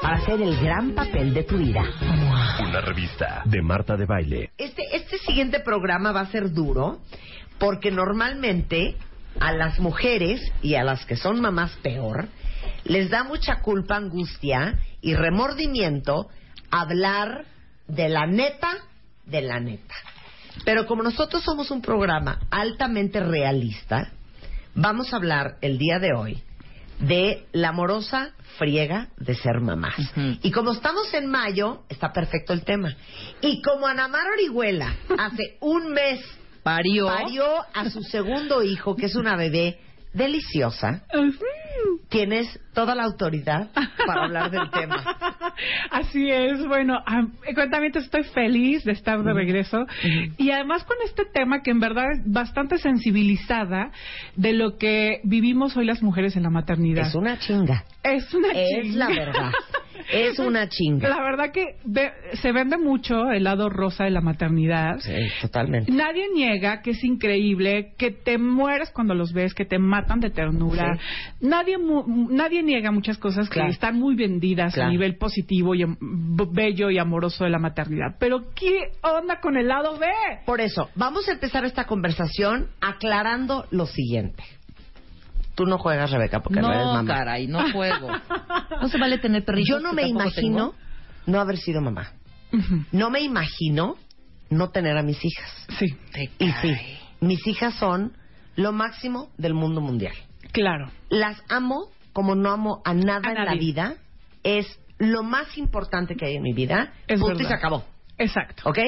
para hacer el gran papel de tu vida. Una revista de Marta de Baile. Este, este siguiente programa va a ser duro porque normalmente a las mujeres y a las que son mamás peor les da mucha culpa, angustia y remordimiento hablar de la neta de la neta. Pero como nosotros somos un programa altamente realista, vamos a hablar el día de hoy de la amorosa friega de ser mamás. Y como estamos en mayo, está perfecto el tema. Y como Anamar Orihuela hace un mes Parió. parió a su segundo hijo, que es una bebé deliciosa, tienes toda la autoridad para hablar del tema. Así es, bueno, ah, cuéntame, estoy feliz de estar de regreso y además con este tema que en verdad es bastante sensibilizada de lo que vivimos hoy las mujeres en la maternidad. Es una chinga. Es una Es chinga. la verdad. Es una chinga. La verdad que ve- se vende mucho el lado rosa de la maternidad. Sí, totalmente. Nadie niega que es increíble, que te mueres cuando los ves, que te matan de ternura. Nadie mu- nadie niega muchas cosas Claro. que están muy vendidas Claro. a nivel positivo y bello y amoroso de la maternidad. Pero ¿qué onda con el lado B? Por eso, vamos a empezar esta conversación aclarando lo siguiente. Tú no juegas, Rebeca, porque no, eres No, mamá. caray, no juego. No se vale tener perritos. Yo no me imagino tengo. no haber sido mamá. No me imagino no tener a mis hijas. Sí, Y sí, mis hijas son lo máximo del mundo mundial. claro. Las amo como no amo a nada A en la vida. Es lo más importante que hay en mi vida. Es Punto y se acabó. Exacto. ¿Ok?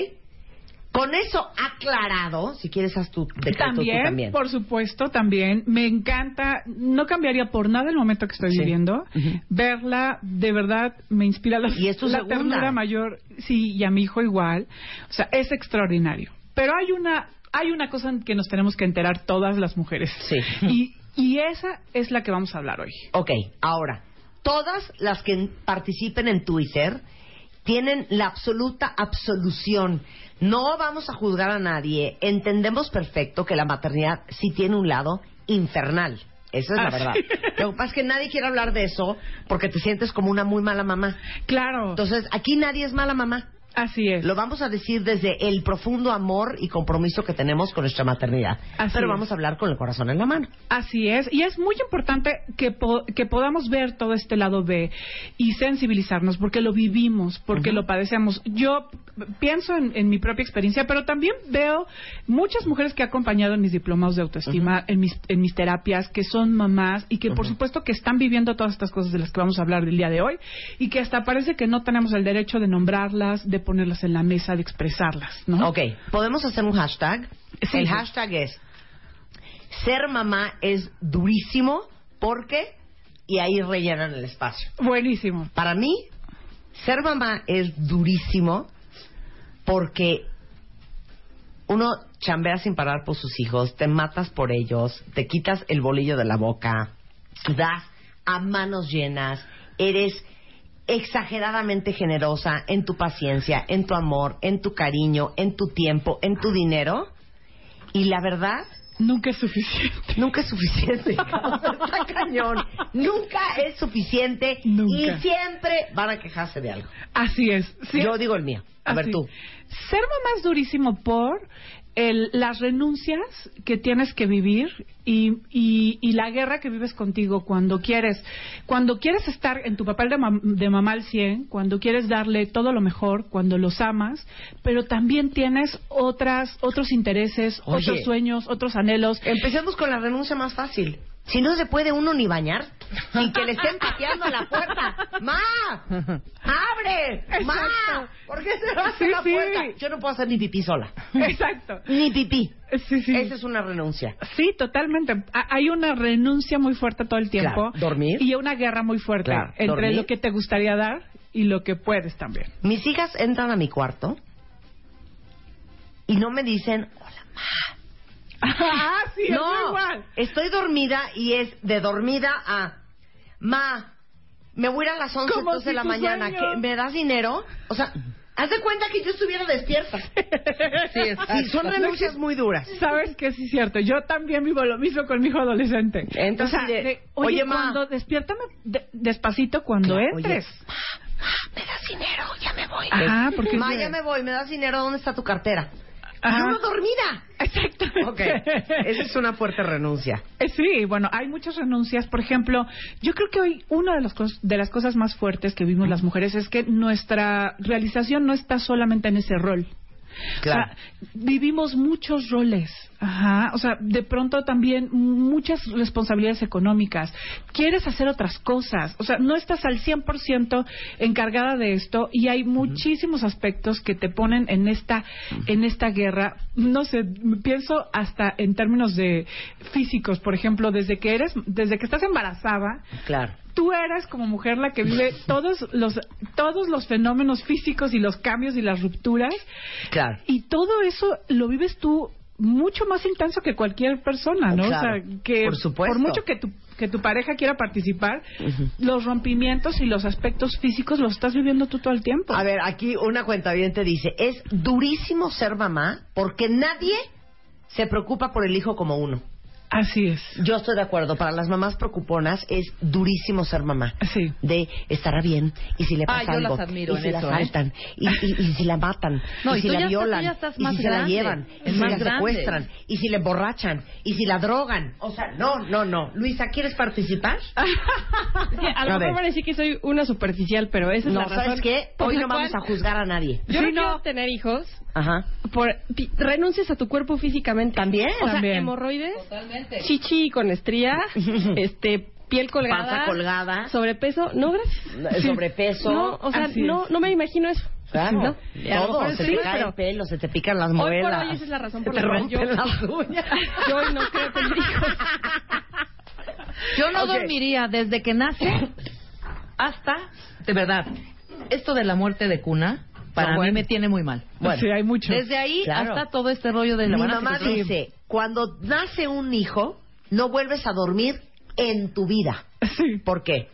Con eso aclarado, si quieres haz tu decreto tú También, por supuesto, también. Me encanta, no cambiaría por nada el momento que estoy Sí. viviendo. Verla, de verdad, me inspira la, Y es tu la segunda. ternura mayor. Sí, y a mi hijo igual. O sea, es extraordinario. Pero hay una, hay una cosa en que nos tenemos que enterar todas las mujeres. Sí. Y, y esa es la que vamos a hablar hoy. Ok, ahora, todas las que participen en Twitter tienen la absoluta absolución. No vamos a juzgar a nadie. Entendemos perfecto que la maternidad sí tiene un lado infernal. Esa es la Ah, verdad. Lo que pasa es que nadie quiere hablar de eso porque te sientes como una muy mala mamá. Claro. Entonces, aquí nadie es mala mamá. Así es. Lo vamos a decir desde el profundo amor y compromiso que tenemos con nuestra maternidad. Así Pero es. vamos a hablar con el corazón en la mano. Así es, y es muy importante que, po- que podamos ver todo este lado B y sensibilizarnos, porque lo vivimos, porque lo padecemos. Yo pienso en, en mi propia experiencia, pero también veo muchas mujeres que he acompañado en mis diplomados de autoestima, en, mis, en mis terapias, que son mamás y que por supuesto que están viviendo todas estas cosas de las que vamos a hablar el día de hoy y que hasta parece que no tenemos el derecho de nombrarlas, de ponerlas en la mesa, de expresarlas, ¿no? Ok, podemos hacer un hashtag. Sí. el hashtag es ser mamá es durísimo porque y ahí rellenan el espacio. Buenísimo. Para mí, ser mamá es durísimo porque uno chambea sin parar por sus hijos, te matas por ellos, te quitas el bolillo de la boca, das a manos llenas, eres exageradamente generosa en tu paciencia, en tu amor, en tu cariño, en tu tiempo, en tu dinero. Y la verdad, Nunca es suficiente. nunca es suficiente. Está cañón. Nunca es suficiente Nunca. y siempre van a quejarse de algo. Así es. Sí. Yo digo el mío. A ver tú. Ser mamá es durísimo por el, las renuncias que tienes que vivir y, y, y la guerra que vives contigo cuando quieres cuando quieres estar en tu papel de, mam- de mamá al 100, cuando quieres darle todo lo mejor, cuando los amas, pero también tienes otras otros intereses, Oye. otros sueños, otros anhelos. Empecemos con la renuncia más fácil. Si no se puede uno ni bañar, sin que le estén pateando a la puerta. ¡Ma! ¡Abre! ¡Ma! Exacto. ¿Por qué a Sí, la sí. puerta? Yo no puedo hacer ni pipí sola. Exacto. Ni pipí. Sí, sí. Esa es una renuncia. Sí, totalmente. Ha- Hay una renuncia muy fuerte todo el tiempo. Claro, dormir. Y una guerra muy fuerte Claro, entre dormir. lo que te gustaría dar y lo que puedes también. Mis hijas entran a mi cuarto y no me dicen, hola, ah, sí, es no, igual. estoy dormida y es de dormida a ma, me voy a ir a las 11 Como 12 de si la mañana, sueño- ¿que ¿me das dinero? O sea, haz de cuenta que yo estuviera despierta. Sí, son renuncias muy duras. Sabes que sí es cierto. Yo también vivo lo mismo con mi hijo adolescente. Entonces, O sea, de, de, oye, oye, ma. cuando despiértame de- despacito cuando Claro, oye, entres. ¿Me das dinero? Ya me voy. Porque Ma, ya me voy, ¿me das dinero? ¿Dónde está tu cartera? Ajá. Yo no dormida. Exactamente. Ok, esa es una fuerte renuncia. Eh, Sí, bueno, hay muchas renuncias. Por ejemplo, yo creo que hoy una de las, cos- de las cosas más fuertes que vimos las mujeres es que nuestra realización no está solamente en ese rol. Claro. O sea, vivimos muchos roles. Ajá. O sea, de pronto también muchas responsabilidades económicas. Quieres hacer otras cosas. O sea, no estás al 100% encargada de esto y hay muchísimos aspectos que te ponen en esta, en esta guerra. No sé, pienso hasta en términos de físicos. Por ejemplo, desde que eres, desde que estás embarazada, Claro. tú eres como mujer la que vive todos los todos los fenómenos físicos y los cambios y las rupturas Claro. y todo eso lo vives tú mucho más intenso que cualquier persona, ¿no? Claro, o sea, que por supuesto. mucho que tu que tu pareja quiera participar, los rompimientos y los aspectos físicos los estás viviendo tú todo el tiempo. A ver, aquí una cuenta te dice, es durísimo ser mamá porque nadie se preocupa por el hijo como uno. Así es. Yo estoy de acuerdo, para las mamás preocuponas es durísimo ser mamá. Sí. De estará bien, y si le pasa Ah, yo las algo, admiro y en si la eso, ¿eh? saltan, y, y- y si la matan, No, y, y si la estás- violan, ya estás y si se la grande, llevan, y si la grande. secuestran, y si la emborrachan, y si la drogan. O sea, no, no, no. Luisa, ¿quieres participar? Sí, a lo mejor ver. van a decir que soy una superficial, pero esa es No, la razón. ¿sabes qué? por Hoy no vamos cual a juzgar a nadie. Yo Sí, no quiero tener hijos Ajá. por renuncias a tu cuerpo físicamente. ¿También? O sea, También. hemorroides, Totalmente. Chichi con estría, este piel colgada, Panza colgada. sobrepeso, no gracias. Sobrepeso. No, o sea, no me imagino eso. Claro, todo, se sí, te cae pero el pelo, se te pican las Hoy por muelas. hoy esa es la razón por te la cual yo, rompen las uñas. yo hoy no creo tener hijos. Yo no dormiría desde que nace hasta, de verdad, esto de la muerte de cuna, para No, mí me tiene muy mal. Bueno, sí, hay mucho. Desde ahí Claro. hasta todo este rollo de la Mi mamá dice, cuando nace un hijo, no vuelves a dormir en tu vida. Sí. ¿Por qué?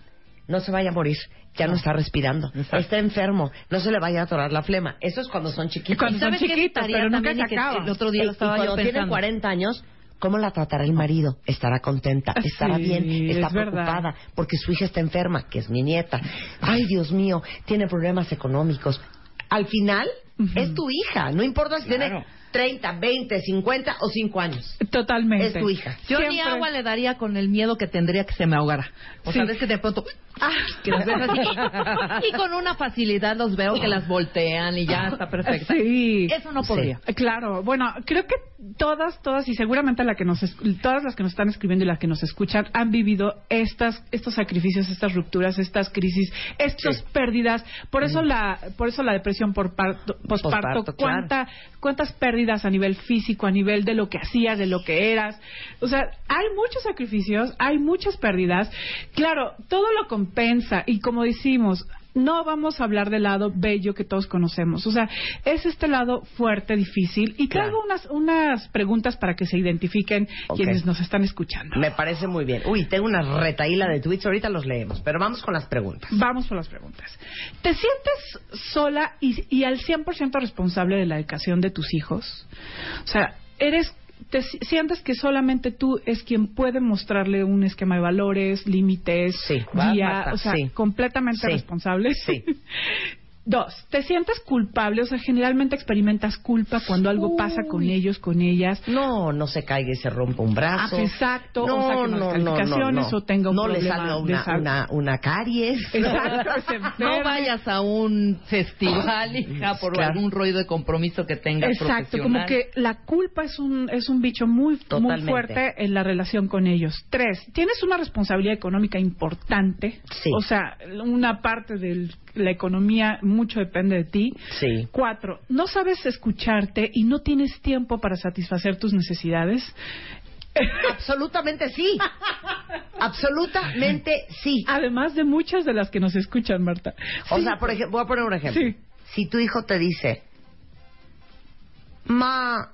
No se vaya a morir, ya no está respirando, está enfermo, no se le vaya a atorar la flema. Eso es cuando son chiquitos. Cuando son ¿Sabes qué chiquitos, pero nunca se y acaba. El otro día Y- lo estaba y yo cuando tienen pensando. 40 años, ¿cómo la tratará el marido? ¿Estará contenta? ¿Estará Sí, bien? ¿Está es verdad. preocupada? Porque su hija está enferma, que es mi nieta. Ay, Dios mío, tiene problemas económicos. Al final, es tu hija. No importa si tiene 30, 20, 50 o 5 años. Totalmente. Es tu hija. Yo ni Siempre. agua le daría con el miedo que tendría que se me ahogara. O sea, Sí. ves que de pronto... ¡ah! Que ves así. Y con una facilidad los veo que las voltean y ya está perfecto. Sí. Eso no podría. Claro, bueno, creo que todas, todas y seguramente la que nos, todas las que nos están escribiendo y las que nos escuchan han vivido estas, estos sacrificios, estas rupturas, estas crisis, estas Sí. pérdidas. Por eso la, por eso la depresión por parto, posparto. Posparto, claro. ¿Cuánta, cuántas pérdidas a nivel físico, a nivel de lo que hacías, de lo que eras? O sea, hay muchos sacrificios, hay muchas pérdidas. Claro, todo lo compensa y como decimos, no vamos a hablar del lado bello que todos conocemos. O sea, es este lado fuerte, difícil. Y traigo Claro. unas, unas preguntas para que se identifiquen quienes nos están escuchando. Me parece muy bien. Uy, tengo una retaíla de tweets, ahorita los leemos, pero vamos con las preguntas. Vamos por las preguntas. ¿Te sientes sola y, y al 100% responsable de la educación de tus hijos? O sea, eres te si- sientes que solamente tú es quien puede mostrarle un esquema de valores, límites, Sí, guía, o sea, sí. completamente responsable. Sí. Dos, te sientes culpable, o sea, generalmente experimentas culpa cuando algo pasa con ellos, con ellas. No, no se caiga y se rompa un brazo. Ah, exacto, No, o no, malas no, no, calificaciones, no. o tenga un No le problema salga de una, salud. una, una caries. Exacto, se No vayas a un festival, hija, por Claro. algún ruido de compromiso que tengas Exacto, como que la culpa es un, es un bicho muy, muy fuerte en la relación con ellos. Tres, tienes una responsabilidad económica importante. Sí. O sea, una parte de la economía mucho depende de ti. Sí. Cuatro, no sabes escucharte y no tienes tiempo para satisfacer tus necesidades. Absolutamente sí. Absolutamente sí. Además de muchas de las que nos escuchan, Marta. O Sí. sea, por ejemplo, voy a poner un ejemplo. Sí. Si tu hijo te dice, Ma,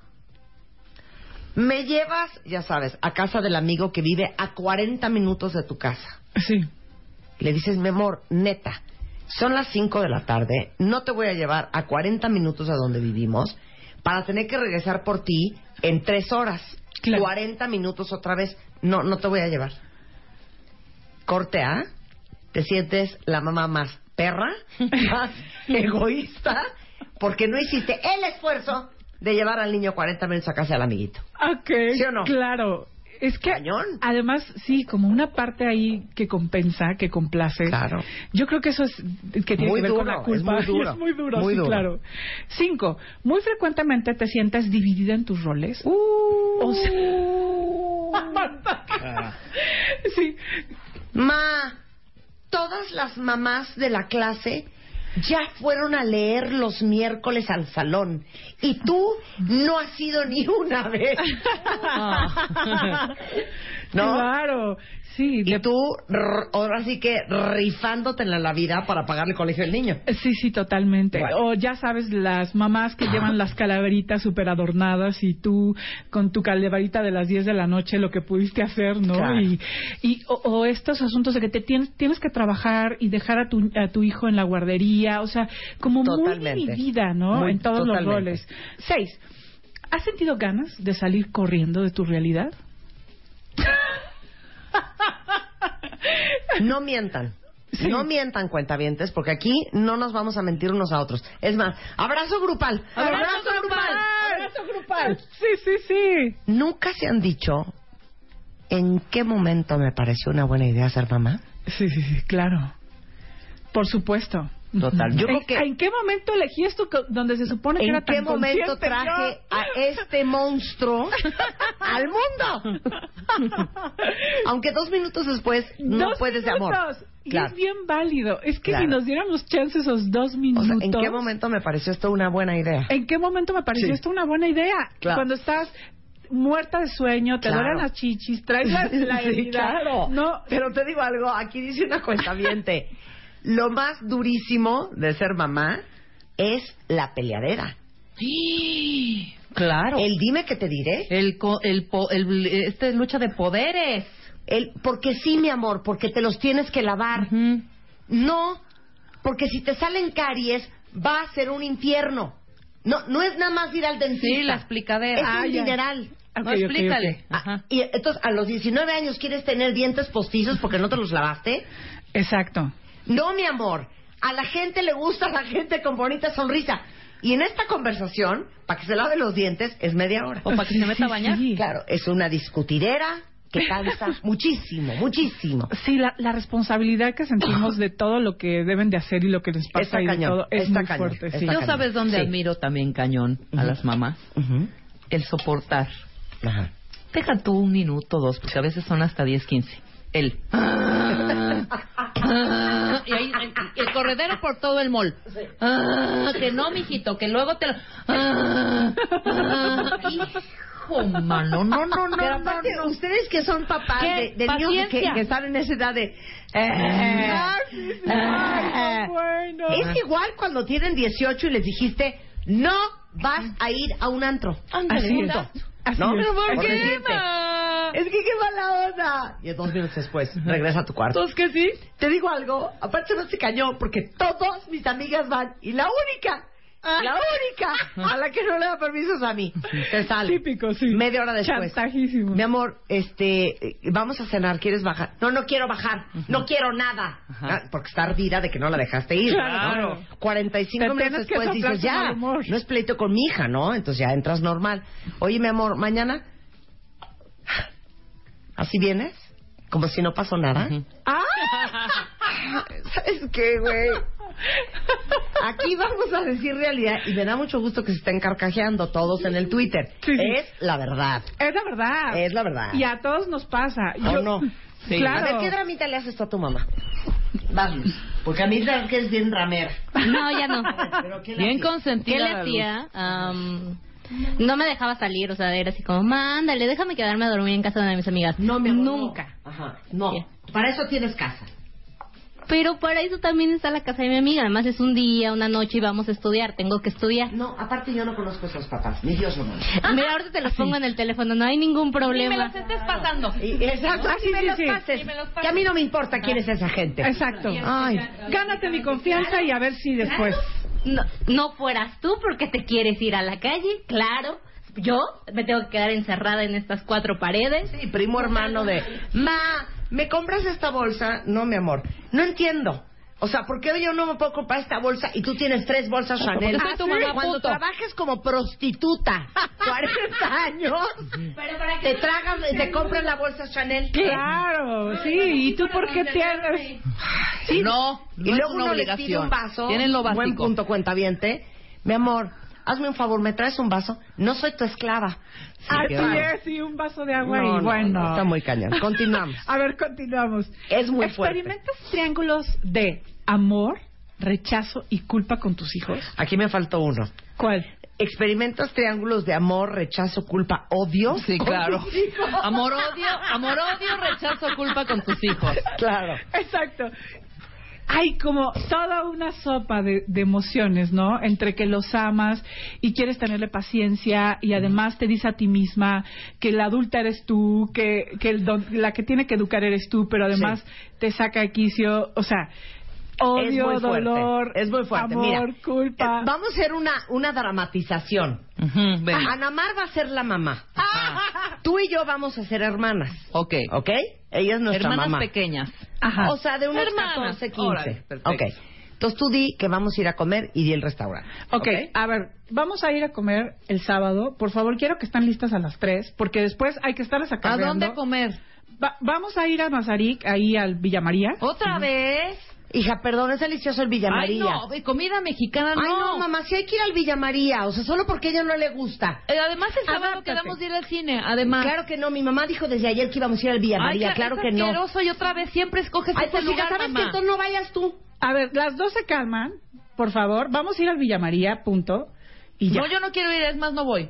me llevas, ya sabes, a casa del amigo que vive a 40 minutos de tu casa. Sí. Le dices, mi amor, neta, son las 5 de la tarde, no te voy a llevar a 40 minutos a donde vivimos para tener que regresar por ti en 3 horas. Claro. 40 minutos otra vez. No, no te voy a llevar. Corte A, te sientes la mamá más perra, más egoísta, porque no hiciste el esfuerzo de llevar al niño 40 minutos a casa del amiguito. Ok. ¿Sí o no? Claro. Es que, Cañón. además, sí, como una parte ahí que compensa, que complace. Claro. Yo creo que eso es que tiene Muy que ver con la culpa. es muy duro. Es muy duro, Muy sí, duro. claro. Cinco, muy frecuentemente te sientes dividida en tus roles. Uh. O sea... sí. Ma, todas las mamás de la clase ya fueron a leer los miércoles al salón y tú no has ido ni una vez. ¿No? Claro. Sí. Y de- tú, ahora sí que rifándote en la vida para pagarle el colegio al niño. Sí, sí, totalmente. Bueno. O ya sabes, las mamás que llevan las calaveritas súper adornadas y tú con tu calaverita de las 10 de la noche lo que pudiste hacer, ¿no? Claro. Y, y o, o estos asuntos de que te tienes, tienes que trabajar y dejar a tu, a tu hijo en la guardería, o sea, como Totalmente. muy dividida, ¿no? Muy- en todos totalmente. los roles. Seis, ¿has sentido ganas de salir corriendo de tu realidad? No mientan. Sí. No mientan, cuentavientes, porque aquí no nos vamos a mentir unos a otros. Es más, abrazo grupal. ¡Abrazo grupal! ¡Abrazo grupal! Sí, sí, sí. ¿Nunca se han dicho en qué momento me pareció una buena idea ser mamá? Sí, sí, sí, claro. Por supuesto. Totalmente. Yo ¿En, creo que- ¿En qué momento elegí esto donde se supone que ¿En era qué tan momento consciente traje yo? a este monstruo al mundo? Aunque dos minutos después no Dos puedes de amor. Y Claro. es bien válido. Es que Claro. si nos diéramos chance esos dos O minutos. sea, ¿en qué momento me pareció esto una buena idea? ¿En qué momento me pareció Sí. esto una buena idea? Claro. Cuando estás muerta de sueño, te Claro. duelen las chichis, traes la, la Sí, herida. claro. No, Pero te digo algo, aquí dice una cuenta Lo más durísimo de ser mamá es la peleadera. Claro. El dime que te diré. El, co- el, po- el, este lucha de poderes. El porque sí, mi amor, porque te los tienes que lavar. No, porque si te salen caries va a ser un infierno. No, no es nada más ir al dentista. Sí, la explicadera. Es Ah, un ya. no, ok, explícale. ok. Ah, Ajá. y entonces a los 19 años quieres tener dientes postizos porque no te los lavaste. exacto. No, mi amor. A la gente le gusta la gente con bonita sonrisa. Y en esta conversación, para que se lave los dientes, es media hora. O para que se meta a bañar. sí. Claro, es una discutidera que cansa muchísimo, muchísimo. Sí, la, la responsabilidad que sentimos de todo lo que deben de hacer y lo que les pasa Está y de cañón, todo es está muy cañón, fuerte. está sí. ¿No cañón. sabes dónde Sí. admiro también cañón a las mamás? El soportar. Ajá. Deja tú un minuto, dos, porque a veces son hasta 10, 15. El. y ahí, el corredero por todo el mall. Ah, que no, mijito, que luego te lo. Ah, hijo, mano, no, no, no. Pero no, aparte, no. ustedes que son papás ¿Qué? de, de niños que, que están en esa edad de... eh, eh, qué bueno. es igual cuando tienen 18 y les dijiste, no vas a ir a un antro. Así es. Así ¿No? es. Pero ¿por qué, es. ma? Es que qué mala onda. Y dos minutos después, regresa a tu cuarto. ¿Entonces que sí? Te digo algo, aparte no se cañó porque todas mis amigas van y la única La única a la que no le da permiso es a mí. Te sale. Típico, sí. Media hora después. Chantajísimo. Mi amor, este, vamos a cenar, ¿quieres bajar? No, no quiero bajar, no quiero nada. Ah, Porque está ardida de que no la dejaste ir. Claro. ¿no? 45 Te minutos después dices, ya, mal humor". no es pleito con mi hija, ¿no? Entonces ya entras normal. Oye, mi amor, mañana, ¿así vienes? Como si no pasó nada. ¡Ah! ¿Sabes qué, güey? Aquí vamos a decir realidad y me da mucho gusto que se estén carcajeando todos en el Twitter. Sí, sí. Es la verdad. Es la verdad. Es la verdad. Y a todos nos pasa. ¿O Yo- no? Claro. A ver, ¿qué dramita le haces tú a tu mamá? Luz. Porque a mí es que es bien ramera. No, ya no. ¿Pero qué Bien hacías? ¿Qué consentida. le hacía? No me dejaba salir, o sea, era así como, mándale, déjame quedarme a dormir en casa de mis amigas. No, mi amor, no. Nunca. Ajá. No. Sí. Para eso tienes casa. Pero para eso también está la casa de mi amiga. Además es un día, una noche y vamos a estudiar. Tengo que estudiar. No, aparte yo no conozco a esos papás. Ni Dios lo manda. Mira, ahorita te los pongo en el teléfono, no hay ningún Ni me problema. los estés pasando. Y- Exacto, Ah, así sí, me sí, los sí. pases. Sí, me los pases. Que a mí no me importa quién es esa gente. Exacto. Ay, Gánate mi confianza y a ver si después. No, no fueras tú porque te quieres ir a la calle, claro. Yo me tengo que quedar encerrada en estas cuatro paredes. sí, primo hermano de... Ma, ¿me compras esta bolsa? No, mi amor. No entiendo. O sea, ¿por qué yo no me puedo comprar esta bolsa y tú tienes tres bolsas Chanel? Tu Ah, mamá, Cuando puto. trabajes como prostituta, 40 años, te tragas, te compras la bolsa Chanel. Claro, sí. ¿Y tú por qué tienes? Sí, no, Y no es luego una uno le obligación. pide un vaso. Tienen lo Buen básico. punto, cuentaviente. Mi amor, hazme un favor, ¿me traes un vaso? No soy tu esclava. Así claro. es, y un vaso de agua No, y no, bueno. no, está muy cañón. Continuamos. A ver, continuamos. Es muy fuerte. ¿Experimentas triángulos de amor, rechazo y culpa con tus hijos? Aquí me faltó uno. ¿Cuál? ¿Experimentas triángulos de amor, rechazo, culpa, odio? Sí, claro. Amor, odio, amor, odio, rechazo, culpa con tus hijos. Claro. Exacto. Hay como toda una sopa de, de emociones, ¿no? Entre que los amas y quieres tenerle paciencia y además te dice a ti misma que la adulta eres tú, que, que el don- la que tiene que educar eres tú, pero además te saca de quicio, o sea, es odio, fuerte. dolor, Es muy fuerte. amor, Mira, culpa. eh, vamos a hacer una, una dramatización. Ujú, ven. Ana Mar va a ser la mamá. Tú y yo vamos a ser hermanas. Ok. ¿Ok? Ella es nuestra Hermanas mamá. pequeñas. Ajá. O sea, de unos Hermanas. 14, 15. Órale, perfecto. ok. Entonces tú di que vamos a ir a comer y di el restaurante. ok, a ver, vamos a ir a comer el sábado. Por favor, quiero que estén listas a las 3, porque después hay que estarles ¿A acarreando. dónde comer? Va- vamos a ir a Mazarik, ahí al Villa María. ¿Otra vez? Hija, perdón, es delicioso el Villa Ay, María. no, comida mexicana no. Ay, no, mamá, si hay que ir al Villa María. O sea, solo porque a ella no le gusta. Eh, además, el sábado Adáptate. quedamos de ir al cine, además. Claro que no, mi mamá dijo desde ayer que íbamos a ir al Villa Ay, María. que- claro es que no. asqueroso y otra vez siempre escoges Ay, ese pues hija, lugar, ¿sabes que mamá. entonces no vayas tú? A ver, las dos se calman, por favor. Vamos a ir al Villa María, punto. Y ya. No, yo no quiero ir, es más, no voy.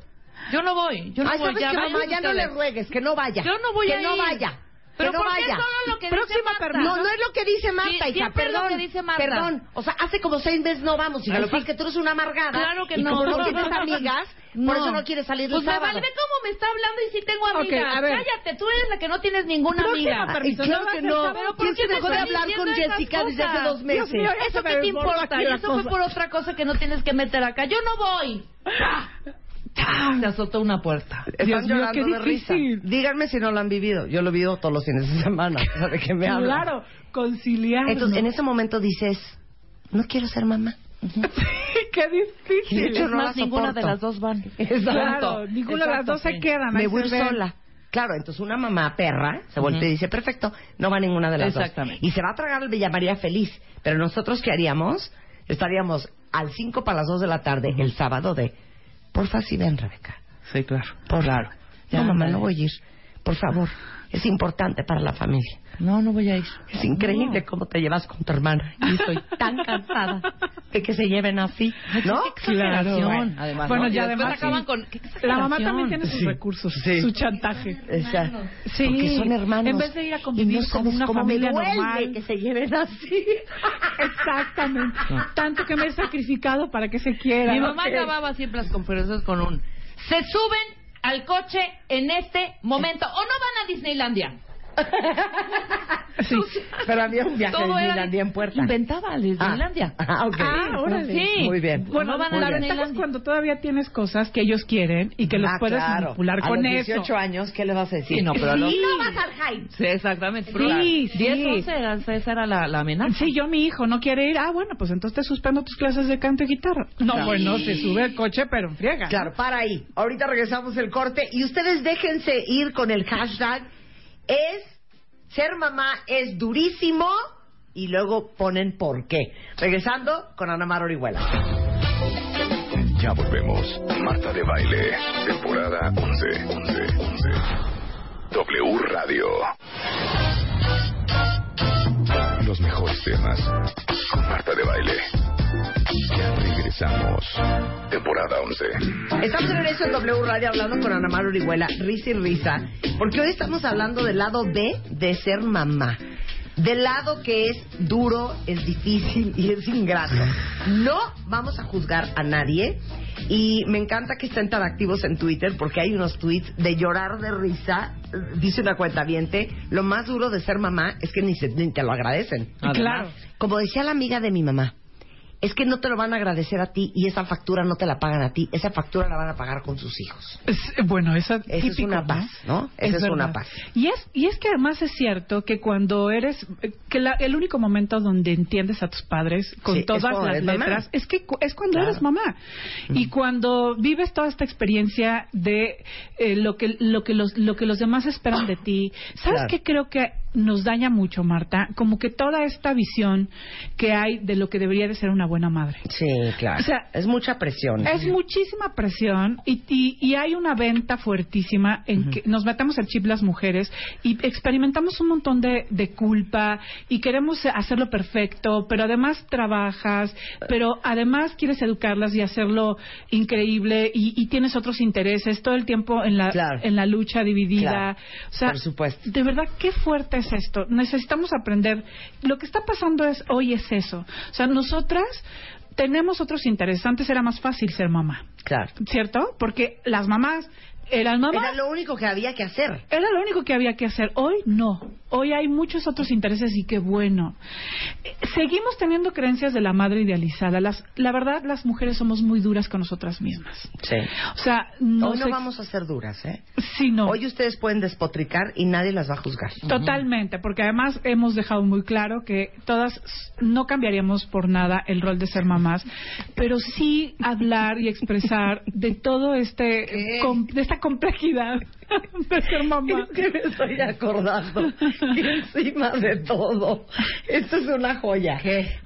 Yo no voy. Yo no Ay, voy. ¿sabes ya vayan mamá? Ya no le ustedes. ruegues, que no vaya. Yo no voy que a no ir. vaya. Pero no ¿por qué vaya. solo lo que Próxima dice Marta? permiso. No, no es lo que dice Marta, Sí, hija, siempre es lo perdón. que dice Marta. Perdón. O sea, hace como seis meses no vamos. Y Ay, lo que pasa sí. es que tú eres una amargada. Claro que y no. como no tienes amigas, por eso no quieres salir el Pues me sábado. vale, ve cómo me está hablando y sí tengo amigas. Ok, a ver. Cállate, tú eres la que no tienes ninguna Próxima amiga. permiso. Ay, claro no que no. Pero ¿por ¿Quién qué se me dejó de estás hablar con diciendo esas Jessica desde hace cosas? dos meses? Dios mío, ¿Eso qué te importa? Y eso fue por otra cosa que no tienes que meter acá. Yo no voy. Se azotó una puerta. Están Dios mío, llorando qué de risa. difícil. Díganme si no lo han vivido. Yo lo vivo todos los fines de semana. ¿Sabe qué me habla? Claro, conciliar. Entonces, en ese momento dices, no quiero ser mamá. qué Y de difícil. hecho, Es no más, la ninguna de las dos van. Claro, ninguna de las dos se quedan. Me ahí voy se ven. sola. Claro, entonces una mamá perra se voltea y dice, perfecto, no va ninguna de las Exactamente. dos. Y se va a tragar el Villa María feliz. Pero nosotros, ¿qué haríamos? Estaríamos al 5 para las 2 de la tarde, el sábado de, porfa, si ven, Rebeca. Sí, claro. Por Claro. No, Ya, mamá, dale. no voy a ir. Por favor, es importante para la familia. No, no voy a ir. Es increíble cómo te llevas con tu hermana. Y estoy tan cansada de que se lleven así. ¿No? Claro. Exageración, además. Bueno, ¿no? Y ya después además acaban sí. con... ¿qué La mamá también tiene sus Sí. recursos, Sí. su chantaje. O sea, Sí. porque son hermanos. En vez de ir a Y convivir no como sabes una familia normal. que se lleven así. Exactamente. Tanto que me he sacrificado para que se quieran. Mi mamá Ok. grababa siempre las conferencias con un... Se suben al coche en este momento o no van a Disneylandia. Sí. Pero había un viaje Todo de era Disneylandia en puerta. Inventaba Ah. Disneylandia. Ah, ok. Ah, órale. Sí. Muy bien. Bueno, No van a la ventaja es cuando todavía tienes cosas que ellos quieren y que los Ah, puedes claro. manipular a con los eso. 18 años, ¿qué le vas a decir? Sí, no, pero lo- Y no vas al hype. Sí, exactamente. Sí, sí. 10, 11, era- esa era la, la amenaza. Sí, yo mi hijo no quiere ir. Ah, bueno, pues entonces te suspendo tus clases de canto y guitarra. No, Claro. bueno, se sube el coche, pero en friega. Claro, para ahí. Ahorita regresamos el corte y ustedes déjense ir con el hashtag es ser mamá es durísimo y luego ponen por qué. Regresando con Ana Mar Orihuela. Ya volvemos. Marta de Baile, temporada 11. 11, 11. W Radio. Los mejores temas con Marta de Baile. Regresamos. Temporada 11. Estamos de regreso en W Radio hablando con Ana Mar Orihuela, risa y risa, porque hoy estamos hablando del lado B de ser mamá. Del lado que es duro, es difícil y es ingrato. No vamos a juzgar a nadie y me encanta que estén tan activos en Twitter porque hay unos tweets de llorar de risa. Dice una cuenta lo más duro de ser mamá es que ni, se- ni te lo agradecen. Claro. Como decía la amiga de mi mamá, es que no te lo van a agradecer a ti y esa factura no te la pagan a ti, esa factura la van a pagar con sus hijos. Es- bueno, esa, Esa es una paz, ¿no? Esa es una paz. Y es, y es que además es cierto que cuando eres, eh, que la- el único momento donde entiendes a tus padres con Sí, todas las mamá. letras, es que es cuando Claro. eres mamá. Y cuando vives toda esta experiencia de eh, lo que lo que los lo que los demás esperan de ti. ¿Sabes Claro. qué creo que nos daña mucho, Marta? Como que toda esta visión que hay de lo que debería de ser una buena madre. Sí, claro. O sea, es mucha presión. Es muchísima presión y, y, y hay una venta fuertísima en que nos metemos el chip las mujeres y experimentamos un montón de, de culpa y queremos hacerlo perfecto, pero además trabajas, pero además quieres educarlas y hacerlo increíble y, y tienes otros intereses todo el tiempo en la, Claro. en la lucha dividida. Claro. O sea, Por supuesto. de verdad, qué fuerte es esto. Necesitamos aprender. Lo que está pasando es hoy es eso. O sea, nosotras tenemos otros intereses. Antes era más fácil ser mamá, Claro. ¿cierto? Porque las mamás eran mamás. Era lo único que había que hacer. Era lo único que había que hacer. Hoy no. Hoy hay muchos otros intereses y qué bueno. Seguimos teniendo creencias de la madre idealizada. Las, la verdad, las mujeres somos muy duras con nosotras mismas. Sí. O sea, no Hoy no vamos a ser duras, ¿eh? Sí, no. Hoy ustedes pueden despotricar y nadie las va a juzgar. Totalmente, porque además hemos dejado muy claro que todas no cambiaríamos por nada el rol de ser mamás, pero sí hablar y expresar de todo este de esta complejidad de ser mamá. Es que me estoy acordando que encima de todo, esto es una joya.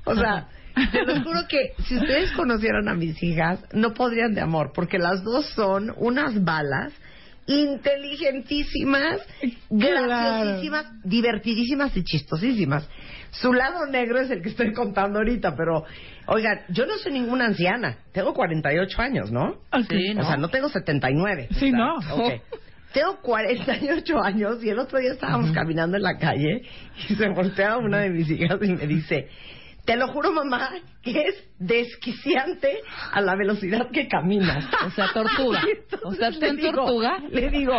O sea, te lo juro que si ustedes conocieran a mis hijas, no podrían de amor, porque las dos son unas balas inteligentísimas, Claro. graciosísimas, divertidísimas y chistosísimas. Su lado negro es el que estoy contando ahorita, pero oigan, yo no soy ninguna anciana, tengo 48 años, ¿no? Sí, O sea, no tengo 79. Sí, no. Ok. Tengo 48 años y el otro día estábamos caminando en la calle y se voltea una de mis hijas y me dice, te lo juro mamá, que es desquiciante a la velocidad que caminas. O sea, tortuga. O sea, le ¿tú en digo- tortuga? Le digo,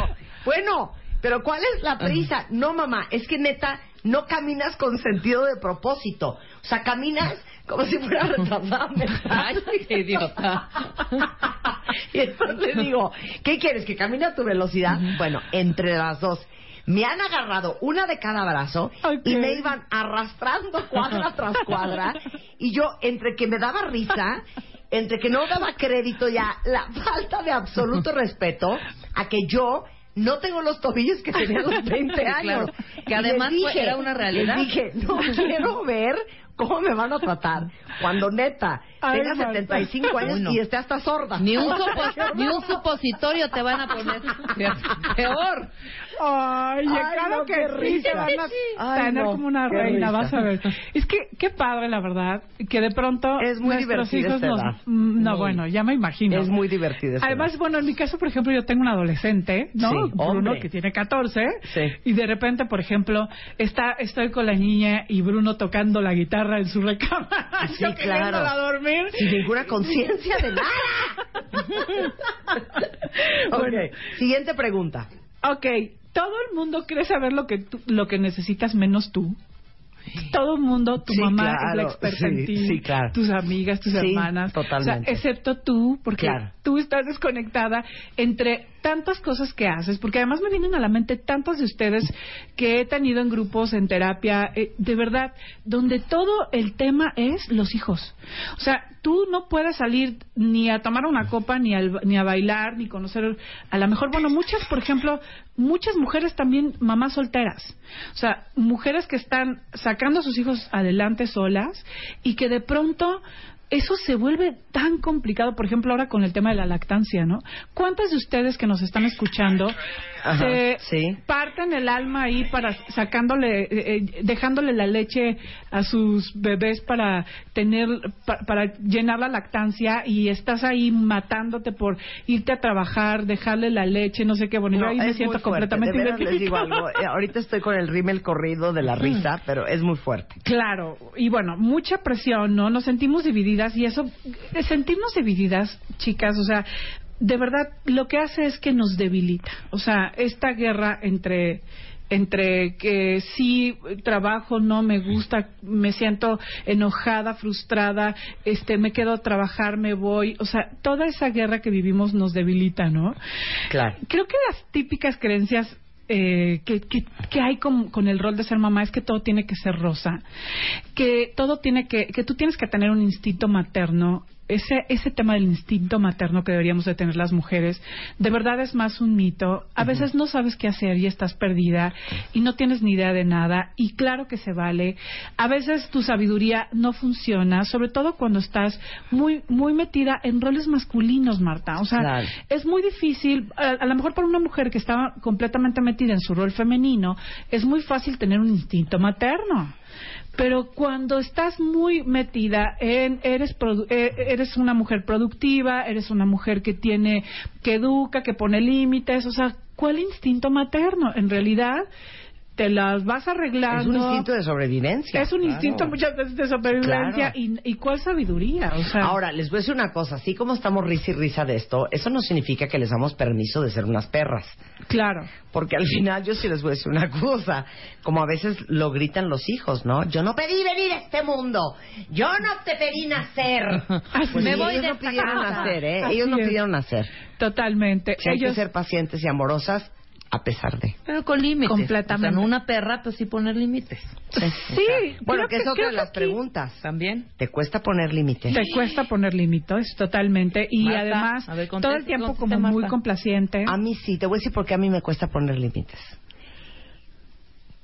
bueno, pero ¿cuál es la prisa? No mamá, es que neta, no caminas con sentido de propósito. O sea, caminas como si fuera retrasada. Ay, qué idiota. y entonces le digo, ¿qué quieres? ¿Que camine a tu velocidad? Bueno, entre las dos. Me han agarrado una de cada brazo y me iban arrastrando cuadra tras cuadra. Y yo, entre que me daba risa, entre que no daba crédito ya, la falta de absoluto respeto a que yo no tengo los tobillos que tenía a los 20 Sí, años. claro. Que además fue- era una realidad. les dije, no quiero ver cómo me van a tratar cuando neta Ay, tenga Marta. 75 años Uy, no. y esté hasta sorda. Ni un, supo- ni un supositorio te van a poner. Peor. Ay, Ay, claro no, que sí, risa. te van a Ay, tener no, como una reina, risa. vas a ver. Es que qué padre, la verdad, que de pronto Es muy nuestros hijos nos... edad. Mm, No, Muy. bueno, ya me imagino. Es muy divertida esta Además, edad. bueno, en mi caso, por ejemplo, yo tengo un adolescente, ¿no? Sí, Bruno, hombre. que tiene 14. Sí. Y de repente, por ejemplo, está, estoy con la niña y Bruno tocando la guitarra en su recámara. Sí, yo claro. queriéndola dormir. Sin ninguna conciencia de nada. ok, Bueno. siguiente pregunta. Ok, todo el mundo quiere saber lo que tú- lo que necesitas menos tú. Todo el mundo, tu Sí, mamá claro, es la experta en ti, sí, claro. tus amigas, tus hermanas, totalmente. O sea, excepto tú, porque Claro. tú estás desconectada entre tantas cosas que haces, porque además me vienen a la mente tantas de ustedes que he tenido en grupos, en terapia, eh, de verdad, donde todo el tema es los hijos. O sea, tú no puedes salir ni a tomar una copa, ni, al- ni a bailar, ni conocer, a lo mejor, bueno, muchas, por ejemplo, muchas mujeres también mamás solteras. O sea, mujeres que están sacando a sus hijos adelante solas y que de pronto eso se vuelve tan complicado, por ejemplo, ahora con el tema de la lactancia, ¿no? ¿Cuántas de ustedes que nos están escuchando Ajá, se sí. parten el alma ahí para sacándole, eh, eh, dejándole la leche a sus bebés para tener, pa- para llenar la lactancia y estás ahí matándote por irte a trabajar, dejarle la leche, no sé qué, yo No, ahí me siento completamente les digo identificada. algo. eh, Ahorita estoy con el rímel corrido de la risa, pero es muy fuerte. Claro, y bueno, mucha presión, ¿no? Nos sentimos divididas y eso, eh, sentirnos divididas, chicas, o sea, de verdad, lo que hace es que nos debilita. O sea, esta guerra entre entre que sí trabajo no me gusta me siento enojada frustrada este me quedo a trabajar me voy o sea toda esa guerra que vivimos nos debilita no Claro. creo que las típicas creencias eh, que, que, que hay con, con el rol de ser mamá es que todo tiene que ser rosa, que todo tiene que, que tú tienes que tener un instinto materno. Ese, ese tema del instinto materno que deberíamos de tener las mujeres, de verdad es más un mito. A veces no sabes qué hacer y estás perdida y no tienes ni idea de nada y claro que se vale. A veces tu sabiduría no funciona, sobre todo cuando estás muy, muy metida en roles masculinos, Marta. O sea, Claro. es muy difícil, a, a lo mejor para una mujer que está completamente metida en su rol femenino, es muy fácil tener un instinto materno. Pero cuando estás muy metida en, eres, eh, eres una mujer productiva, eres una mujer que tiene, que educa, que pone límites, o sea, ¿cuál instinto materno? En realidad, te las vas arreglando. Es un instinto de sobrevivencia. Es un claro. instinto muchas veces de sobrevivencia Claro. y, y cuál sabiduría, o sea. Ahora, les voy a decir una cosa. Así como estamos risa y risa de esto, eso no significa que les damos permiso de ser unas perras. claro. Porque al final yo sí les voy a decir una cosa. Como a veces lo gritan los hijos, ¿no? Yo no pedí venir a este mundo. Yo no te pedí nacer. Así Pues me ellos voy de no esta pidieron casa. nacer, ¿eh? Así ellos no es. pidieron nacer. Totalmente. Sí, hay que Ellos- ser pacientes y amorosas a pesar de. Pero con límites. Completamente. O sea, no una perra, pues sí poner límites. Sí, Bueno, creo que es otra de las aquí preguntas. También. ¿Te cuesta poner límites? Te cuesta poner límites, totalmente. Y Marta, además, ver, todo el tiempo como muy complaciente. A mí sí, te voy a decir por qué a mí me cuesta poner límites.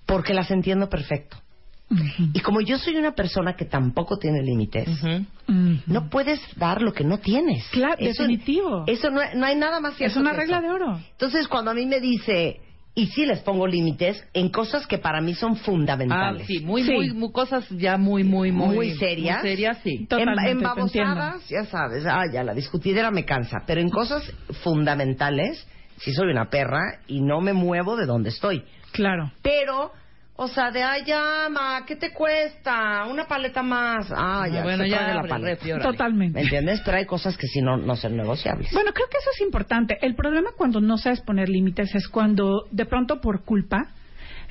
Porque las entiendo perfecto. Y como yo soy una persona que tampoco tiene límites, no puedes dar lo que no tienes. Claro, definitivo. Eso no, no hay nada más es cierto una que regla eso. de oro. Entonces, cuando a mí me dice, y sí les pongo límites en cosas que para mí son Ah, fundamentales. sí, muy, Sí. muy, muy- cosas ya muy, muy, muy, Muy serias. Muy serias, sí. En, Totalmente, en babosadas, ya sabes, ah, ya la discutidera me cansa, pero en cosas fundamentales, sí soy una perra y no me muevo de donde estoy. Claro. Pero, o sea, de ay, llama, ¿qué te cuesta? Una paleta más. Ah, ya, bueno, ya la paleta. Totalmente. ¿Me entiendes? Pero hay cosas que sí no, no son negociables. Bueno, creo que eso es importante. El problema cuando no sabes poner límites es cuando de pronto por culpa,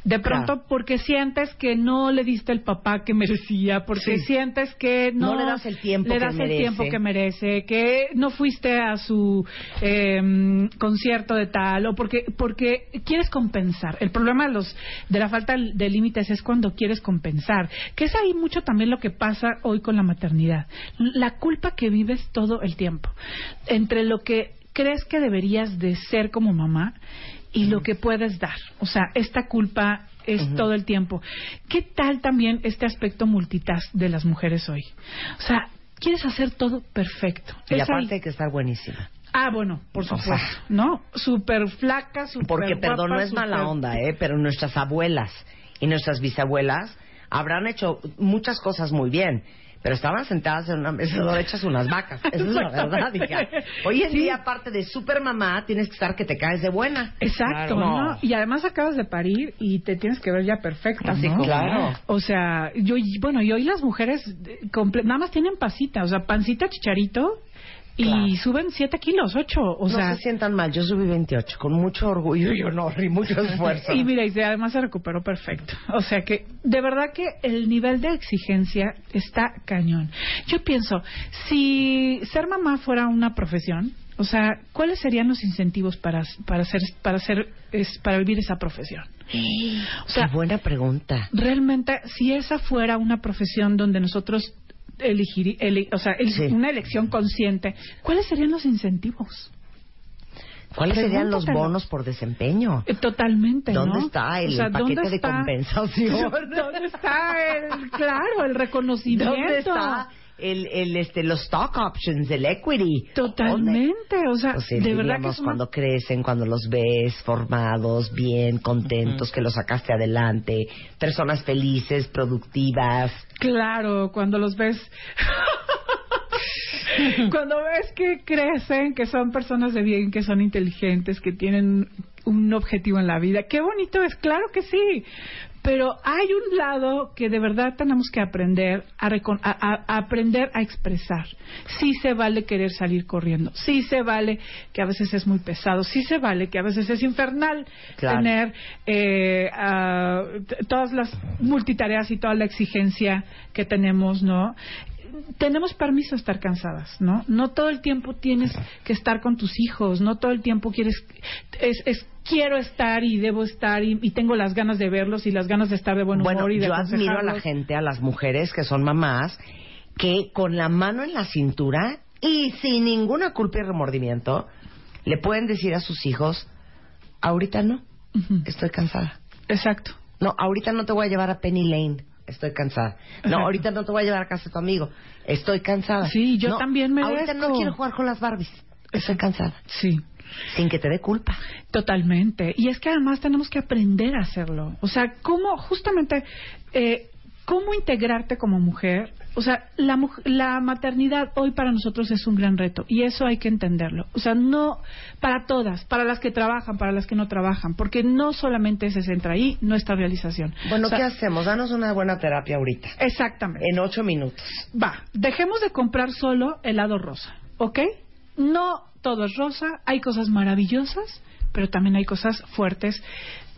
de pronto Claro. porque sientes que no le diste el papá que merecía, porque Sí. sientes que no, No le das el tiempo le que das el merece. tiempo que merece, que no fuiste a su eh, concierto de tal o porque porque quieres compensar. El problema de los de la falta de límites es cuando quieres compensar, que es ahí mucho también lo que pasa hoy con la maternidad. La culpa que vives todo el tiempo entre lo que crees que deberías de ser como mamá y lo que puedes dar. O sea, esta culpa es todo el tiempo. ¿Qué tal también este aspecto multitask de las mujeres hoy? O sea, quieres hacer todo perfecto. Y Es aparte ahí. hay que estar buenísima. Ah, bueno, por O sea. supuesto, ¿no? Súper flaca, súper Porque, perdón, no es mala onda, ¿eh? Pero nuestras abuelas y nuestras bisabuelas habrán hecho muchas cosas muy bien. Pero estaban sentadas en una mecedora hechas unas vacas. Esa es la verdad, hija. Hoy en Sí. día, aparte de super mamá, tienes que estar que te caes de buena. Exacto, Claro. ¿no? Y además acabas de parir y te tienes que ver ya perfecta, Así ¿no? Claro. O sea, yo bueno, y hoy las mujeres eh, nada más tienen pasita, o sea, pancita, chicharito y suben 7 kilos, 8. O no sea, se sientan mal, yo subí 28 con mucho orgullo y honor y mucho esfuerzo. Y mira, y además se recuperó perfecto. O sea que, de verdad que el nivel de exigencia está cañón. Yo pienso, si ser mamá fuera una profesión, o sea, ¿cuáles serían los incentivos para, para hacer, para hacer, es, para vivir esa profesión? O sea, Qué buena pregunta. realmente, si esa fuera una profesión donde nosotros elegir, ele- o sea, el- Sí. una elección consciente, ¿cuáles serían los incentivos? ¿Cuáles serían los bonos por desempeño? Eh, Totalmente, ¿Dónde está el O sea, ¿dónde paquete de compensación? ¿Dónde está el, claro, el reconocimiento? ¿Dónde está el, el, este, los stock options, el equity? Totalmente, o sea, Pues de verdad que es una- cuando crecen, cuando los ves formados, bien, contentos, que los sacaste adelante, personas felices, productivas. Claro, cuando los ves... cuando ves que crecen, que son personas de bien, que son inteligentes, que tienen un objetivo en la vida. Qué bonito es, claro que sí. Pero hay un lado que de verdad tenemos que aprender a, recon- a- a- a aprender a expresar. Sí se vale querer salir corriendo. Sí se vale que a veces es muy pesado. Sí se vale que a veces es infernal Claro. tener eh, t- todas las multitareas y toda la exigencia que tenemos, ¿no? Tenemos permiso de estar cansadas, ¿no? No todo el tiempo tienes que estar con tus hijos, no todo el tiempo quieres, es, es quiero estar y debo estar y, y tengo las ganas de verlos y las ganas de estar de buen humor Bueno, y de yo admiro a la gente, a las mujeres que son mamás, que con la mano en la cintura y sin ninguna culpa y remordimiento, le pueden decir a sus hijos, ahorita no, estoy cansada. Exacto. No, ahorita no te voy a llevar a Penny Lane. Estoy cansada. No, ahorita no te voy a llevar a casa tu amigo. Estoy cansada. Sí, yo No, también Ahorita no quiero jugar con las Barbies. Estoy cansada. Sí. Sin que te dé culpa. Totalmente. Y es que además tenemos que aprender a hacerlo. O sea, cómo justamente, eh, cómo integrarte como mujer. O sea, la, la maternidad hoy para nosotros es un gran reto y eso hay que entenderlo. O sea, no para todas, para las que trabajan, para las que no trabajan, porque no solamente se centra ahí nuestra realización. Bueno, O sea, ¿qué hacemos? Danos una buena terapia ahorita. Exactamente. En ocho minutos. Va, dejemos de comprar solo helado rosa, ¿ok? No todo es rosa, hay cosas maravillosas, pero también hay cosas fuertes.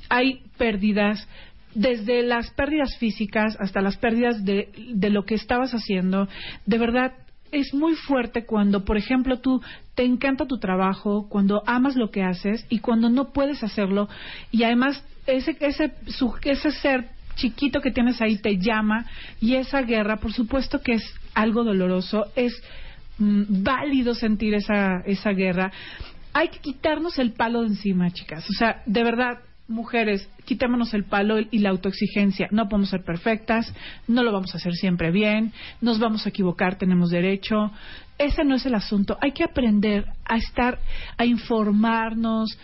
Hay pérdidas, desde las pérdidas físicas hasta las pérdidas de, lo que estabas haciendo. De verdad, es muy fuerte cuando, por ejemplo, tú te encanta tu trabajo, cuando amas lo que haces y cuando no puedes hacerlo y además ese, ese, su- ese ser chiquito que tienes ahí te llama y esa guerra, por supuesto que es algo doloroso, es mm, válido sentir esa, esa guerra. Hay que quitarnos el palo de encima, chicas. O sea, de verdad, mujeres, quitémonos el palo y la autoexigencia. No podemos ser perfectas, no lo vamos a hacer siempre bien, nos vamos a equivocar, tenemos derecho. Ese no es el asunto. Hay que aprender a estar, a informarnos,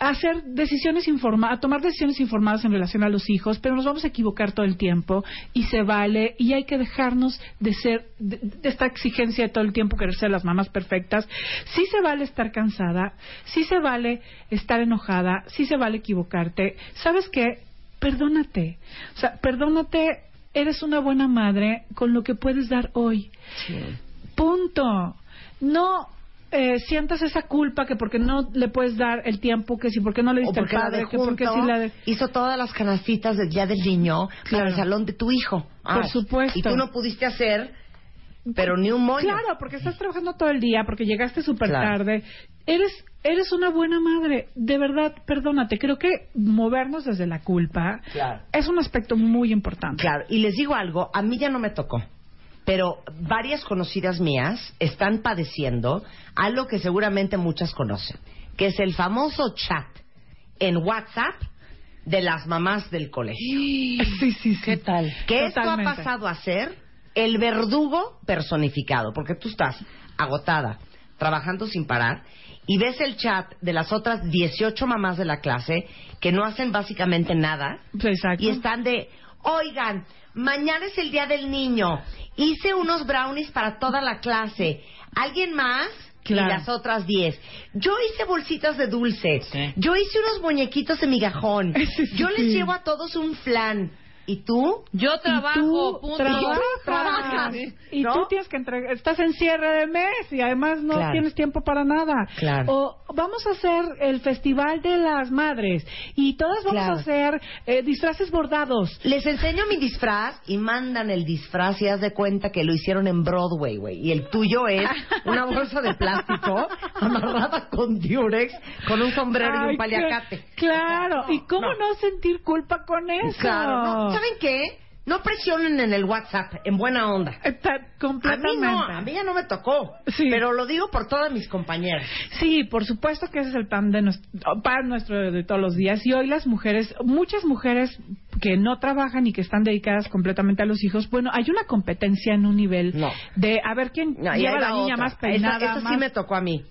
a hacer decisiones informadas, a tomar decisiones informadas en relación a los hijos, pero nos vamos a equivocar todo el tiempo y se vale y hay que dejarnos de ser de, de esta exigencia de todo el tiempo querer ser las mamás perfectas. Sí se vale estar cansada, sí se vale estar enojada, sí se vale equivocarte. ¿Sabes qué? Perdónate. O sea, perdónate, eres una buena madre con lo que puedes dar hoy. Punto. No eh, sientas esa culpa que porque no le puedes dar el tiempo, que si porque no le diste la padre, que porque si la de... hizo todas las canastitas del Día del Niño para Claro. el salón de tu hijo. Por supuesto. Y tú no pudiste hacer, pero ni un moño. Claro, porque estás trabajando todo el día, porque llegaste súper Claro. tarde. Eres, eres una buena madre. De verdad, perdónate. Creo que movernos desde la culpa Claro. es un aspecto muy importante. Claro, y les digo algo, a mí ya no me tocó, pero varias conocidas mías están padeciendo algo que seguramente muchas conocen, que es el famoso chat en WhatsApp de las mamás del colegio. Sí, sí, sí. ¿Qué tal? Que esto ha pasado a ser el verdugo personificado, porque tú estás agotada, trabajando sin parar, y ves el chat de las otras 18 mamás de la clase que no hacen básicamente nada Exacto. y están de, oigan, mañana es el día del niño, hice unos brownies para toda la clase, ¿alguien más? Claro. Y las otras 10. Yo hice bolsitas de dulce. Yo hice unos muñequitos de migajón. Sí, sí, Yo les llevo a todos un flan. ¿Y tú? Yo trabajo, y tú punto. trabajas, trabajas, y ¿no? tú tienes que entregar, estás en cierre de mes y además no Claro. tienes tiempo para nada. Claro. O vamos a hacer el festival de las madres y todas vamos Claro. a hacer eh, disfraces bordados. Les enseño mi disfraz y mandan el disfraz y haz de cuenta que lo hicieron en Broadway, güey. Y el tuyo es una bolsa de plástico amarrada con diurex, con un sombrero y un paliacate. Claro, ¿y cómo no. sentir culpa con eso? Claro. No, ¿Saben qué? No presionen en el WhatsApp, en buena onda. Está A mí completamente. no, a mí ya no me tocó. Sí. Pero lo digo por todas mis compañeras. Sí, por supuesto que ese es el pan de nuestro, pan nuestro de todos los días. Y hoy las mujeres, muchas mujeres que no trabajan y que están dedicadas completamente a los hijos, bueno, hay una competencia en un nivel No. de a ver quién No, lleva a la niña otra. más peinada. Esa más- sí me tocó a mí.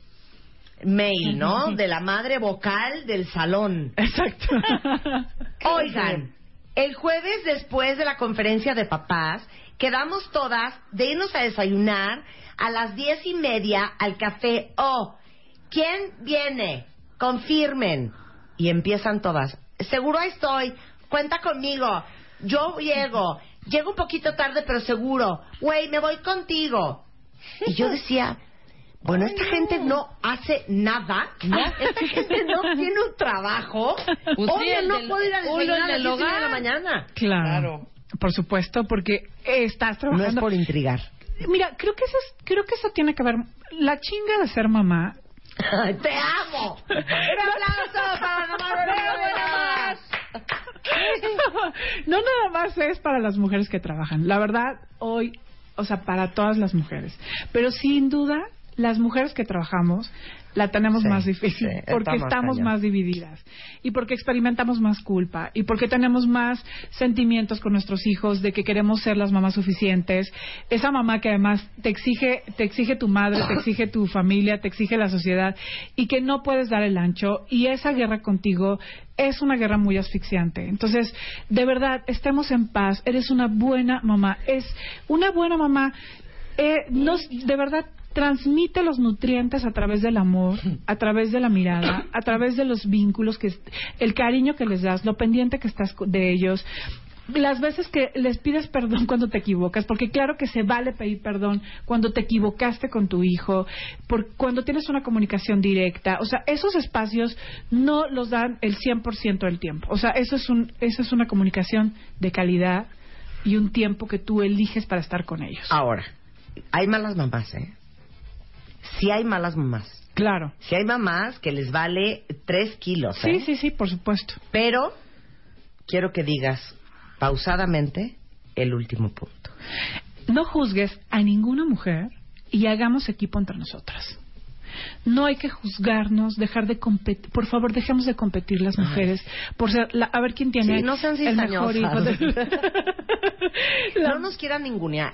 Mail, ¿no? De la madre vocal del salón. Exacto. Oigan, el jueves después de la conferencia de papás, quedamos todas de irnos a desayunar a las diez y media al café O. ¿Quién viene? Confirmen. Y empiezan todas. Seguro estoy. Cuenta conmigo. Yo llego. Llego un poquito tarde, pero seguro. Güey, me voy contigo. Y yo decía, bueno, esta gente no hace nada, ¿no? Esta gente no tiene un trabajo. Pues sí, Obvio, el no del- puedo ir a uno desayunar a el las del 10 y media de la hogar. mañana. Claro. Por supuesto, porque estás No es trabajando. por intrigar. Mira, creo que eso es- creo que eso tiene que ver la chinga de ser mamá. ¡Te amo! ¡Un aplauso para la mamá de no nada más es para las mujeres que trabajan. La verdad, hoy, o sea, para todas las mujeres. Pero sin duda, las mujeres que trabajamos la tenemos Sí, más difícil sí, porque estamos cañón. más divididas y porque experimentamos más culpa y porque tenemos más sentimientos con nuestros hijos de que queremos ser las mamás suficientes. Esa mamá que además te exige te exige tu madre te exige tu familia te exige la sociedad y que no puedes dar el ancho y esa guerra contigo es una guerra muy asfixiante. Entonces de verdad estemos en paz. Eres una buena mamá. Es una buena mamá. Eh, nos, de verdad transmite los nutrientes a través del amor, a través de la mirada, a través de los vínculos, que el cariño que les das, lo pendiente que estás de ellos. Las veces que les pides perdón cuando te equivocas, porque claro que se vale pedir perdón cuando te equivocaste con tu hijo, por, cuando tienes una comunicación directa, o sea, esos espacios no los dan el 100% del tiempo. O sea, eso es, un, eso es una comunicación de calidad y un tiempo que tú eliges para estar con ellos. Ahora, hay malas mamás, ¿eh? Sí hay malas mamás. Claro. Sí hay mamás que les vale tres kilos, Sí, ¿eh? sí, sí, por supuesto. Pero quiero que digas pausadamente el último punto. No juzgues a ninguna mujer y hagamos equipo entre nosotras. No hay que juzgarnos, dejar de competir. Por favor, dejemos de competir las mujeres por ser la- a ver quién tiene Sí, no sean el mejor hijo. cizañosas. de- La- No nos quieran ningunear.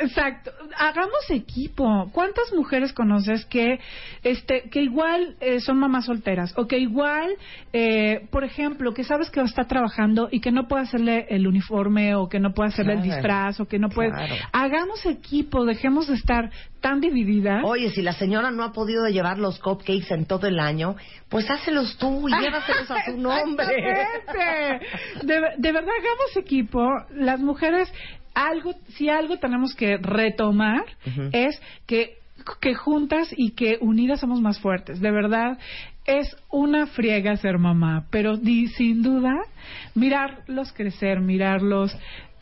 Exacto. Hagamos equipo. ¿Cuántas mujeres conoces que, este, que igual eh, son mamás solteras o que igual, eh, por ejemplo, que sabes que está trabajando y que no puede hacerle el uniforme o que no puede hacerle el disfraz o que no puede. Claro. Hagamos equipo. Dejemos de estar tan divididas. Oye, si la señora no ha podido llevar los cupcakes en todo el año, pues hácelos tú y llévaselos a su nombre. De, de verdad, hagamos equipo. Las mujeres, algo, si algo tenemos que retomar es que, que juntas y que unidas somos más fuertes. De verdad, es una friega ser mamá, pero di- sin duda, mirarlos crecer, mirarlos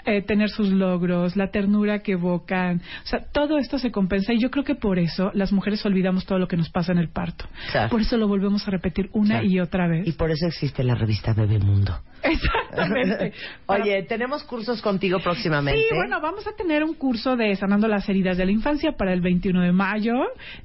eh, tener sus logros, la ternura que evocan, o sea, todo esto se compensa y yo creo que por eso las mujeres olvidamos todo lo que nos pasa en el parto. Claro. Por eso lo volvemos a repetir una Claro. y otra vez. Y por eso existe la revista Bebemundo. Exactamente. Oye, tenemos cursos contigo próximamente. Sí, bueno, vamos a tener un curso de sanando las heridas de la infancia para el 21 de mayo.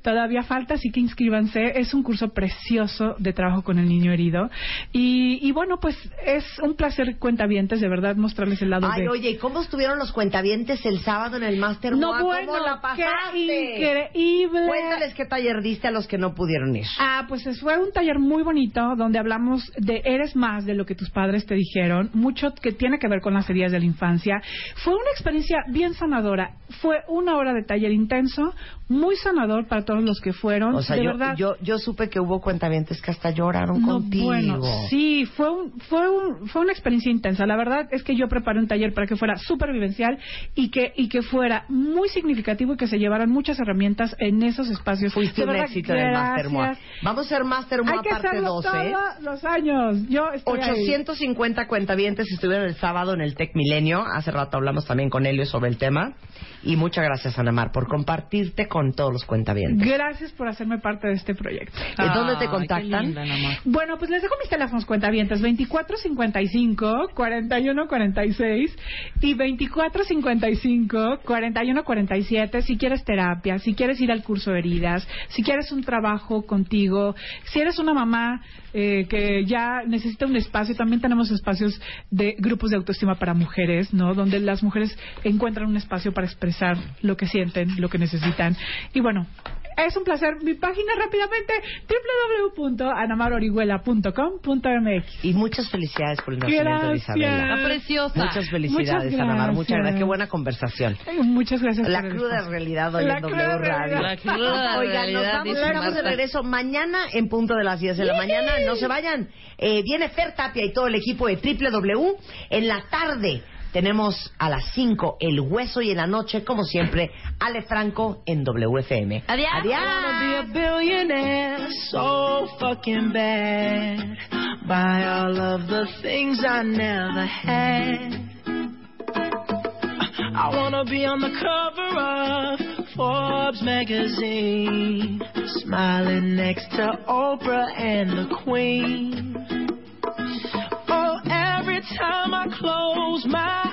Todavía falta, así que inscríbanse. Es un curso precioso de trabajo con el niño herido. Y, y bueno, pues es un placer, cuentavientes, de verdad, mostrarles el lado Ay, de... oye, Oye, ¿y cómo estuvieron los cuentavientes el sábado en el Master No, Moa? bueno, ¿Cómo la qué pasaste? increíble. Cuéntales qué taller diste a los que no pudieron ir. Ah, pues es- fue un taller muy bonito donde hablamos de eres más de lo que tus padres te dijeron, mucho que tiene que ver con las heridas de la infancia. Fue una experiencia bien sanadora. Fue una hora de taller intenso, muy sanador para todos los que fueron. O sea, de yo, verdad. yo, yo supe que hubo cuentavientes que hasta lloraron No, contigo. bueno, sí, fue, un, fue, un, fue una experiencia intensa. La verdad es que yo preparé un taller para que fuera súper vivencial y que, y que fuera muy significativo y que se llevaran muchas herramientas en esos espacios. Fuiste un éxito en el Master Moa. Vamos a hacer Master Moa Hay que parte hacerlo 12. todos los años. Yo estoy ahí. 850 cuentavientes estuvieron el sábado en el Tech Milenio. Hace rato hablamos también con Helio sobre el tema. Y muchas gracias, Anamar, por compartirte con todos los cuentavientes. Gracias por hacerme parte de este proyecto. ¿De dónde te contactan? Bueno, pues les dejo mis teléfonos cuentavientes 2455 4146 y 2455 4147 si quieres terapia, si quieres ir al curso de heridas, si quieres un trabajo contigo, si eres una mamá eh, que ya necesita un espacio, también tenemos espacios de grupos de autoestima para mujeres, ¿no? Donde las mujeres encuentran un espacio para expresar lo que sienten, lo que necesitan. Y bueno, es un placer. Mi página rápidamente www.anamarorihuela.com.mx. Y muchas felicidades por el nacimiento de Gracias. Isabela. Está preciosa. Muchas felicidades, Muchas Anamar. Muchas gracias. Qué buena conversación. Ay, Muchas gracias. La cruda realidad hoy La en W cruda Radio. realidad. La cruda Oigan, nos realidad, vamos, dice estamos de regreso mañana en punto de las 10 de la mañana. No se vayan. Eh, viene Fer Tapia y todo el equipo de Triple W. En la tarde tenemos a las 5 El Hueso y en la noche, como siempre, Ale Franco en WFM. Adiós. Adiós. be a billionaire so fucking bad. Buy all of the things I never had. I wanna be on the cover of Forbes magazine, smiling next to Oprah and the Queen. time I close my